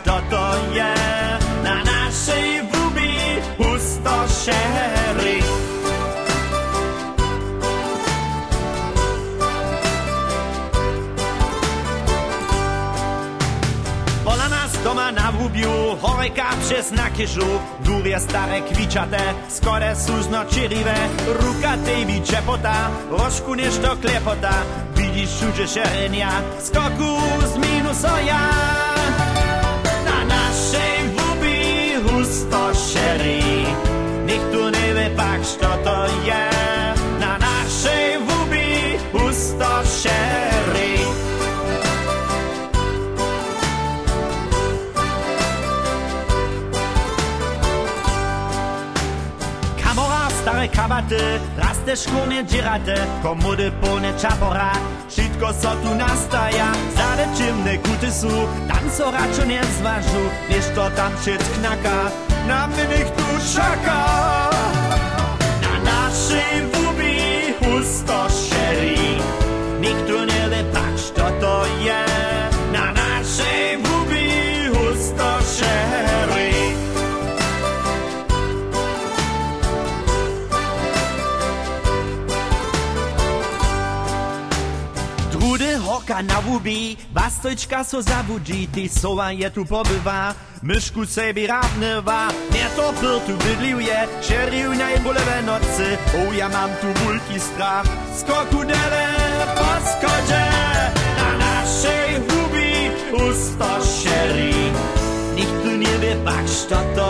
to to je na naszej wubi pustoszeri. Pola nas doma na wubiu, horeka przez nakiżu, góry stare kwiczate, skore sużno czyriwe, ruka tej mi ciepota, rożku nieszto klepota, widzisz szudzie szerenia, skoku z minusoja. Co to je. Na naszej wubi husto szery. Kamora, stare kabaty, raste szkurnie dzierate, komody pełne czapora, wszystko co tu nastaja, zade czymne kuty su, tam co raczej nie zważu, wiesz to tam się knaka, na niech tu czeka. Hoka na wubi, bastojčka so zabudzi, ty sova je tu pobywa, myszku sebi radnywa, nie to pyr tu bydliuje, šeriu najbolewe nocy, o ja mam tu wielki strach, skoku dele po na naszej wubi usto šeri, nikt tu nie wie, pak, to